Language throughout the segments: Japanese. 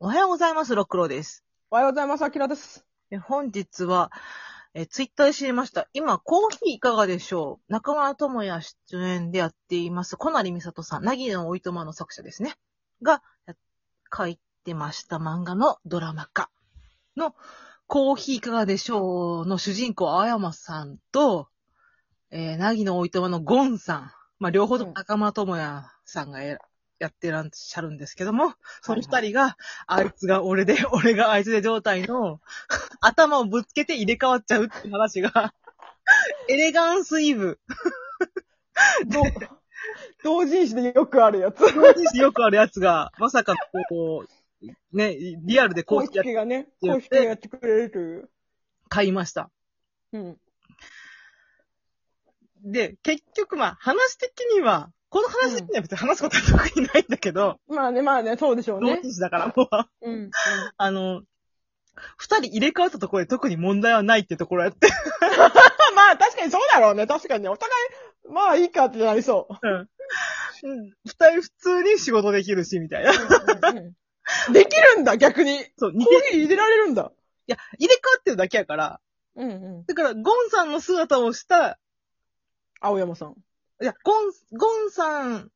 おはようございます、六郎です。おはようございます、あきらです。え本日は、えツイッターで知りました。今、コーヒーいかがでしょう？中村智也出演でやっています、小成美里さん、なぎのおいとまの作者ですね。が、や書いてました漫画のドラマ化の、コーヒーいかがでしょうの主人公、青山さんと、えー、なぎのおいとまのゴンさん。まあ、両方とも中村智也さんがややってらっしゃるんですけども、その二人が、あいつが俺で、俺があいつで状態の、頭をぶつけて入れ替わっちゃうって話が、エレガンスイブ。ど同人誌でよくあるやつ。よくあるやつが、まさかこう、ね、リアルで公公式や式がね、やって公式がやってくれるという。買いました。うん。で、結局まあ、話的には、この話的には別に話すことは特にないんだけど、まあね、まあね、そうでしょうね。同人誌だからもう、うん。うん あの、二人入れ替わったところで特に問題はないってところやって。まあ確かにそうだろうね、確かにね。お互い、まあいいかってなりそう。うん。うん二人普通に仕事できるし、みたいな。できるんだ、逆に。そう、コ似てる。ーヒー入れられるんだ。いや、入れ替わってるだけやから、うんうん。だから、ゴンさんの姿をした、青山さん。いや、ゴン、ゴンさん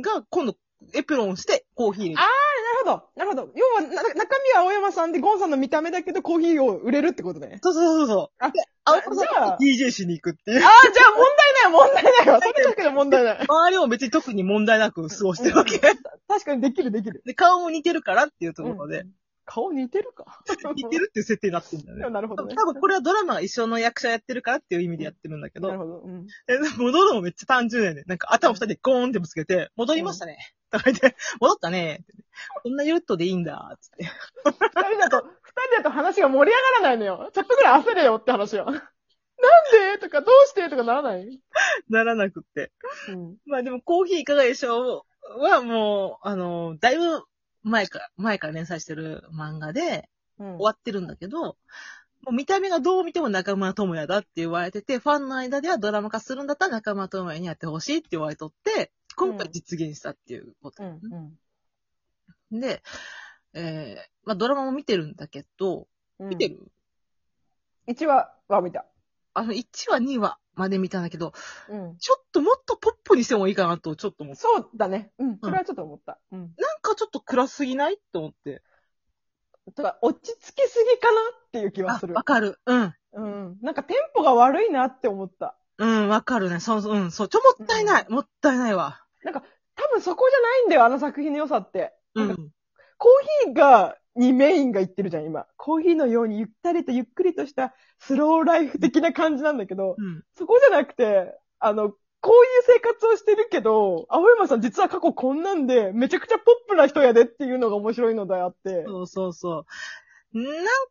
が今度エプロンをしてコーヒー入れてあなるほど。なるほど。要は、な中身は青山さんで、ゴンさんの見た目だけど、コーヒーを売れるってことね。そうそうそうそう。あで、青山 DJ しに行くっていう。ああ、じゃあ問題ない、問題ない わ。それだけで問題ない。周りも別に特に問題なく過ごしてるわけ。確かにできる、できる。で、顔も似てるからっていうところで、顔似てるか？似てるっていう設定になってるんだよね。なるほどね。多分これはドラマが一緒の役者やってるからっていう意味でやってるんだけど、なるほど。うん。え戻るのもめっちゃ単純やね。なんか頭二人でゴーンってぶつけて、戻りましたね。とか言って、戻ったね。こんなユットでいいんだ、つって。二人だと、二人だと話が盛り上がらないのよ。ちょっとぐらい焦れよって話は。なんでとか、どうしてとかならない？ならなくって。うん。まあでもコーヒーいかがでしょうはもう、あの、だいぶ前か、前から連載してる漫画でうん終わってるんだけど、もう見た目がどう見ても中村智也だって言われてて、ファンの間ではドラマ化するんだったら中村智也にやってほしいって言われとって、今回実現したっていうこと、うん。うん。で、えー、まあドラマも見てるんだけど、うん見てる、?1 話は見た。あの、1話、2話まで見たんだけど、うん。ちょっともっとポップにしてもいいかなと、ちょっと思って。そうだね。うん。それはちょっと思った。うん。なんかちょっと暗すぎないと思って。とか、落ち着きすぎかなっていう気はあする、。わかる。うん。うん。なんかテンポが悪いなって思った。うん、わかるね。そうそう、うん、そう。ちょ、もったいない。もったいないわ。多分そこじゃないんだよ、あの作品の良さって。なんかうん。コーヒーが、にメインがいってるじゃん、今。コーヒーのようにゆったりとゆっくりとしたスローライフ的な感じなんだけど、うん。そこじゃなくて、あの、こういう生活をしてるけど、青山さん実は過去こんなんで、めちゃくちゃポップな人やでっていうのが面白いのであって。そうそうそう。なん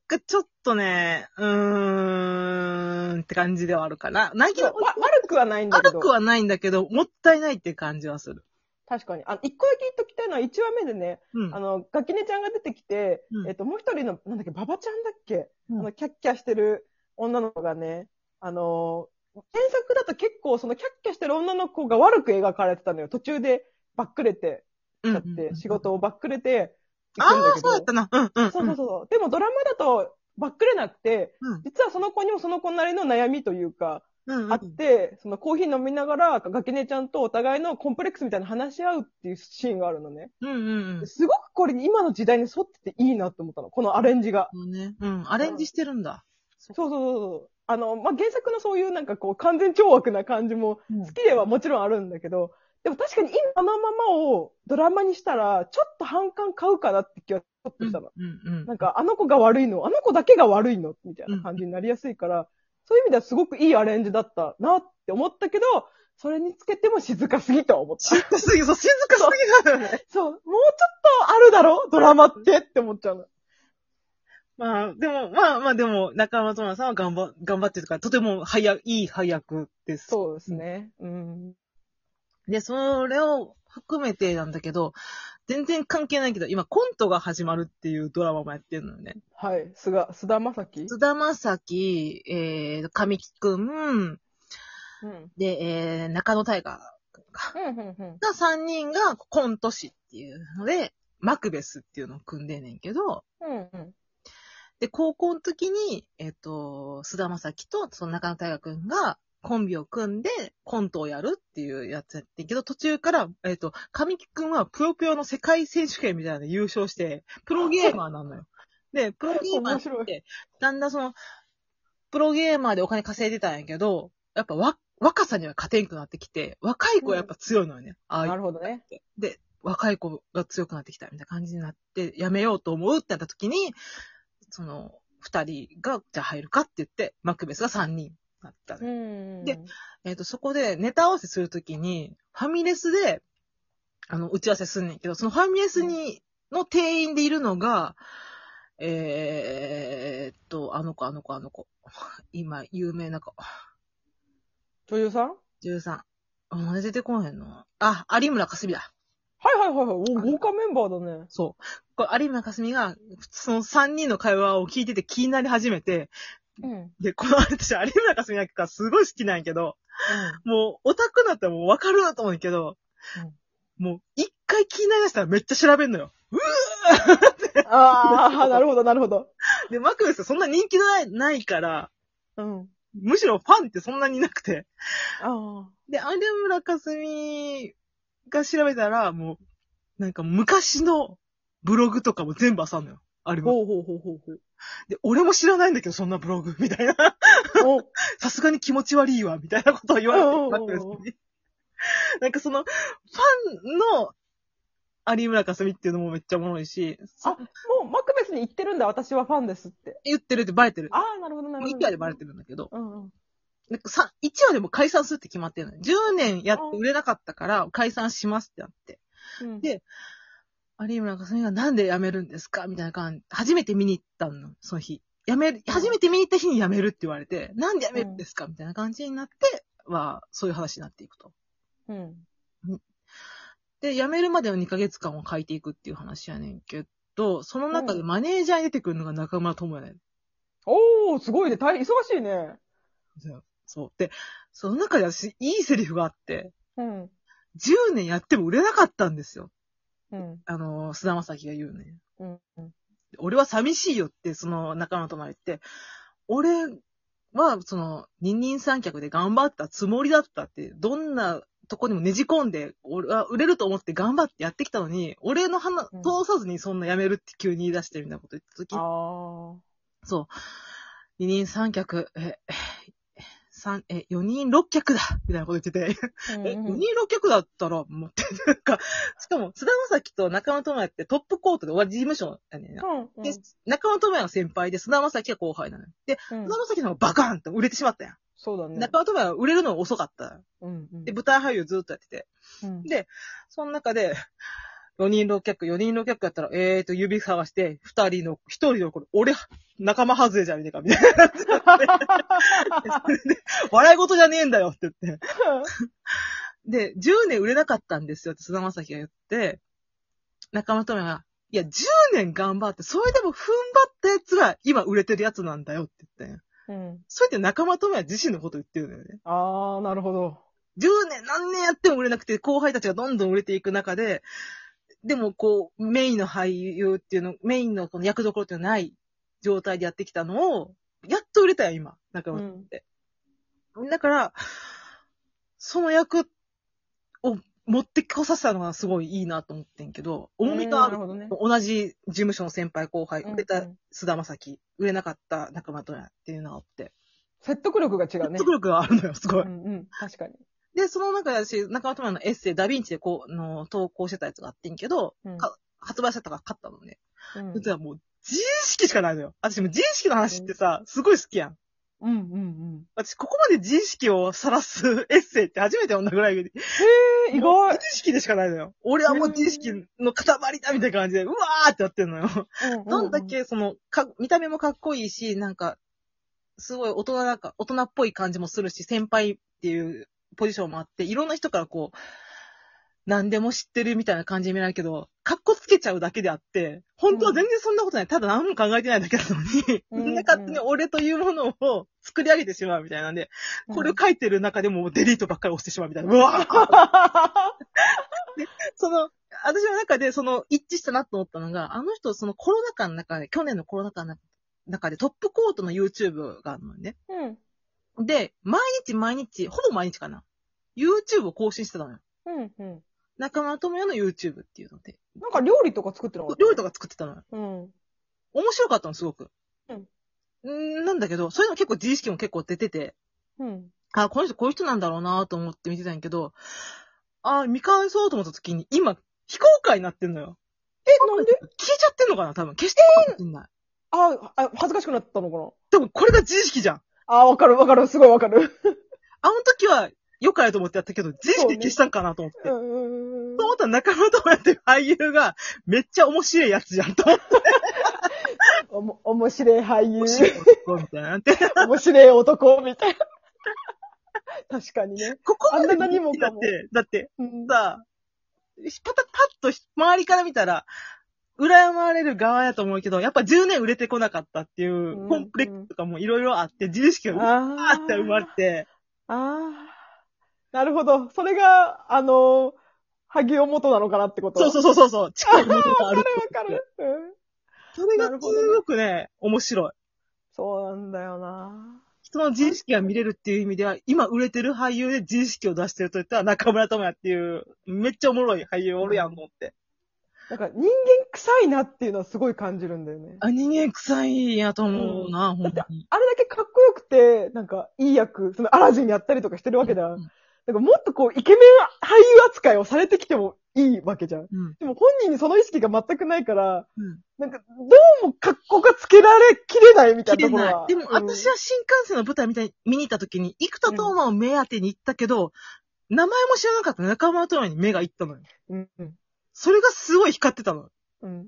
かちょっとね、うーんって感じではあるかな。なぎわ悪くはないんだけど。悪くはないんだけど、もったいないって感じはする。確かに。あ、一個だけ言っときたいのは、1話目でね、うんあ。の、ガキネちゃんが出てきて、うんえっと、もう一人の、なんだっけ、ババちゃんだっけ、うんあの、キャッキャしてる女の子がね、あの、原作だと結構そのキャッキャしてる女の子が悪く描かれてたのよ。途中でバックれて、うんだって仕事をバックれて行ああ。そうだったな。うんうん。そうそうそう。でもドラマだとバックれなくて、うん。実はその子にもその子なりの悩みというか、うんうん。あって、そのコーヒー飲みながら、ガキネちゃんとお互いのコンプレックスみたいな話し合うっていうシーンがあるのね。うんうんうん。すごくこれ今の時代に沿ってていいなって思ったの。このアレンジが。そうね。うん。アレンジしてるんだ。そうそうそうそう。あの、まあ、原作のそういうなんかこう完全懲悪な感じもうん好きではもちろんあるんだけど、でも確かに今のままをドラマにしたら、ちょっと反感買うかなって気はちょっとしたの。うんうん。なんか、あの子が悪いの、あの子だけが悪いの、みたいな感じになりやすいから、そういう意味ではすごくいいアレンジだったなって思ったけど、それにつけても静かすぎとは思った。静かすぎ、そう、静かすぎなのよね。そう、もうちょっとあるだろ？ドラマってって思っちゃうの。まあ、でも、まあまあでも、中村智也さんは頑張、頑張ってるから、とても早、いい配役です。そうですね。うん。で、それを含めてなんだけど、全然関係ないけど、今コントが始まるっていうドラマもやってるのよね。はい。菅、菅田将暉？津田正樹、えー、神木くん、うん。で、えー、中野大河くんか。うん、うん、うん。が3人がコント師っていうので、マクベスっていうのを組んでんねんけど、うんうん。で、高校の時に、えっ、と、菅田将暉と、その中野大河君が、コンビを組んで、コントをやるっていうやつやってんけど、途中から、えっ、と、神木君はぷよぷよの世界選手権みたいなので優勝して、プロゲーマーなのよ。で、プロゲーマー面白いって、だんだんその、プロゲーマーでお金稼いでたんやけど、やっぱわ、若さには勝てんくなってきて、若い子はやっぱ強いのよね。ああいうなるほどね。で、若い子が強くなってきたみたいな感じになって、やめようと思うってなった時に、その、二人が、じゃあ入るかって言って、マクベスが三人なったのようん。で、えっ、と、そこでネタ合わせするときに、ファミレスで、あの、打ち合わせすんねんけど、そのファミレスに、の店員でいるのが、えーっと、あの子、あの子、あの子。今、有名な子。女優さん？13。あ、なんで出てこへんのあ、有村架純だ。はいはいはいはい。お豪華メンバーだね。そう。これ、有村架純が、その3人の会話を聞いてて気になり始めて、うん。で、この私、有村架純がすごい好きなんやけど、もう、オタクだったらもうわかると思うんやけど、もう、一回気になりだしたらめっちゃ調べんのよ。ああ、なるほどなるほど。で、マクベスそんな人気ない、ないから、うん。むしろファンってそんなにいなくて。あで、有村架純が調べたら、もう、なんか昔のブログとかも全部漁んのよ。あれあ。も。ほうほうほうほうほう。で、俺も知らないんだけど、そんなブログ、みたいな。お さすがに気持ち悪いわ、みたいなことを言われて、おうおうおうマクベスに。なんかその、ファンの有村架純っていうのもめっちゃおもろいし、あ、もうマクベスに言ってるんだ、私はファンですって。言ってるってバレてる。ああ、なるほどなるほど。1話でバレてるんだけど、うんうん。なんかさ1話でも解散するって決まってるのよ。10年やって売れなかったから解散しますってなって。うんで有村架純がなんで辞めるんですか？みたいな感じ。初めて見に行ったの、その日。辞める、初めて見に行った日に辞めるって言われて、なんで辞めるんですか？みたいな感じになって、は、そういう話になっていくと。うん。で、辞めるまでの2ヶ月間を書いていくっていう話やねんけど、その中でマネージャーに出てくるのが中村智也ねん。おー、すごいね。大変、忙しいね。そう。で、その中で私、いいセリフがあって、うん。10年やっても売れなかったんですよ。うん。あの、菅田将暉が言うね。うん。うん。俺は寂しいよって、その中野友也言って、俺は、その、二人三脚で頑張ったつもりだったって、どんなとこにもねじ込んで、俺は売れると思って頑張ってやってきたのに、俺の鼻、うん通さずにそんなやめるって急に言い出してみたいなこと言った時、ああ。そう、二人三脚、え、三、え、四人六脚だ みたいなこと言ってて、え、うん四人六脚だったら、もうって、なんか、しかも、菅田将暉と中野智也ってトップコートで同じ事務所やねんな。うん。で、中野智也が先輩で、菅田将暉が後輩なのよ。で、うん菅田将暉の方がバカーンって売れてしまったやん。そうだね。中野智也は売れるのが遅かった。うん。うんで、舞台俳優ずっとやってて。うんで、その中で、4人6脚、4人6脚やったら、えーと、指探して、2人の、1人のこれ、俺、仲間外れじゃねえか、みたいな感じになって。それで笑い事じゃねえんだよって言って。で、10年売れなかったんですよって菅田将暉が言って、中村智也が、いや、10年頑張って、それでも踏ん張ったやつが今売れてるやつなんだよって言って。うん。それって中村智也自身のこと言ってるのよね。ああ、なるほど。10年、何年やっても売れなくて、後輩たちがどんどん売れていく中で、でもこう、メインの俳優っていうの、メインのこの役どころっていうのがない状態でやってきたのを、やっと売れたよ、今。中村って。だから、その役を持ってこさせたのがすごいいいなと思ってんけど、重みがある。ね。同じ事務所の先輩後輩、うん売れた菅田将暉、売れなかった中村智也っていうのがあって、説得力が違うね説。得力があるのよ、すごい。うんうん。確かに。で、その中で私、中村智也のエッセイ、ダヴィンチでこう、の投稿してたやつがあってんけど、うんか発売されたから買ったのね。うん実はもう、自意識しかないのよ。私も自意識の話ってさ、すごい好きやん。うんうんうん。私、ここまで自意識を晒す エッセイって初めて読んだぐらいで、えー、意外。自意識でしかないのよ。俺はもう自意識の塊だみたいな感じで、うわーってやってんのよ。どんだけ、その、か、見た目もかっこいいし、なんか、すごい大人なんか、大人っぽい感じもするし、先輩っていうポジションもあって、いろんな人からこう、何でも知ってるみたいな感じに見られるけど、かっこつけちゃうだけであって、本当は全然そんなことない。ただ何も考えてないだけなのに、うんみん な勝手に俺というものを作り上げてしまうみたいなんで、うんこれを書いてる中でもデリートばっかり押してしまうみたいな。うわー その、私の中でその一致したなと思ったのが、あの人そのコロナ禍の中で、去年のコロナ禍の中でトップコートの YouTube があるのね。うん。で、毎日毎日、ほぼ毎日かな。YouTube を更新してたのよ。うん。うん。中村智也の YouTube っていうので。なんか料理とか作ってなかった？料理とか作ってたのよ。うん。面白かったの、すごく。うんん。なんだけど、そういうの結構自意識も結構出てて、うん。あ、この人こういう人なんだろうなと思って見てたんやけど、あ、見返そうと思った時に、今、非公開になってんのよ。え、なんで？消えちゃってんのかな多分。消してるかもしんない。あ、あ、恥ずかしくなったのかな？多分これが自意識じゃん。あ、わかるわかる。すごいわかる。あの時は、よかやと思ってやったけど、自意識で消したんかなと思って。うんうんうんと思ったら中村智也っていう俳優が、めっちゃ面白いやつじゃんと思って。おも、面白い俳優。面白い男みたいな。面白い男みたいな。確かにね。ここまで何もかもだって、だって、うんさ、パタパッと周りから見たら、羨まれる側やと思うけど、やっぱ10年売れてこなかったっていううんコンプレックスとかもいろいろあって、自意識がうわあーって生まれて、ああ。なるほど。それが、あの、萩尾元なのかなってこと？そうそうそうそうそう、近いものがある わか。るわかる。うん。それがすごくね、面白い。そうなんだよな。人の自意識が見れるっていう意味では、今売れてる俳優で自意識を出してると言ったら中村智也っていう、めっちゃおもろい俳優おるやんと思って。なんか人間臭いなっていうのはすごい感じるんだよね。あ、人間臭いんやと思うな、ほんとに。あれだけかっこよくて、なんかいい役、そのアラジンやったりとかしてるわけだ。うんなんかもっとこう、イケメン俳優扱いをされてきてもいいわけじゃん。うん。でも本人にその意識が全くないから、うん。なんか、どうも格好がつけられきれないみたいなところは。。でも、うん私は新幹線の舞台みたいに見に行った時に、生田斗真を目当てに行ったけど、名前も知らなかった中村斗真に目が行ったのよ。うん。うん。それがすごい光ってたの。うん。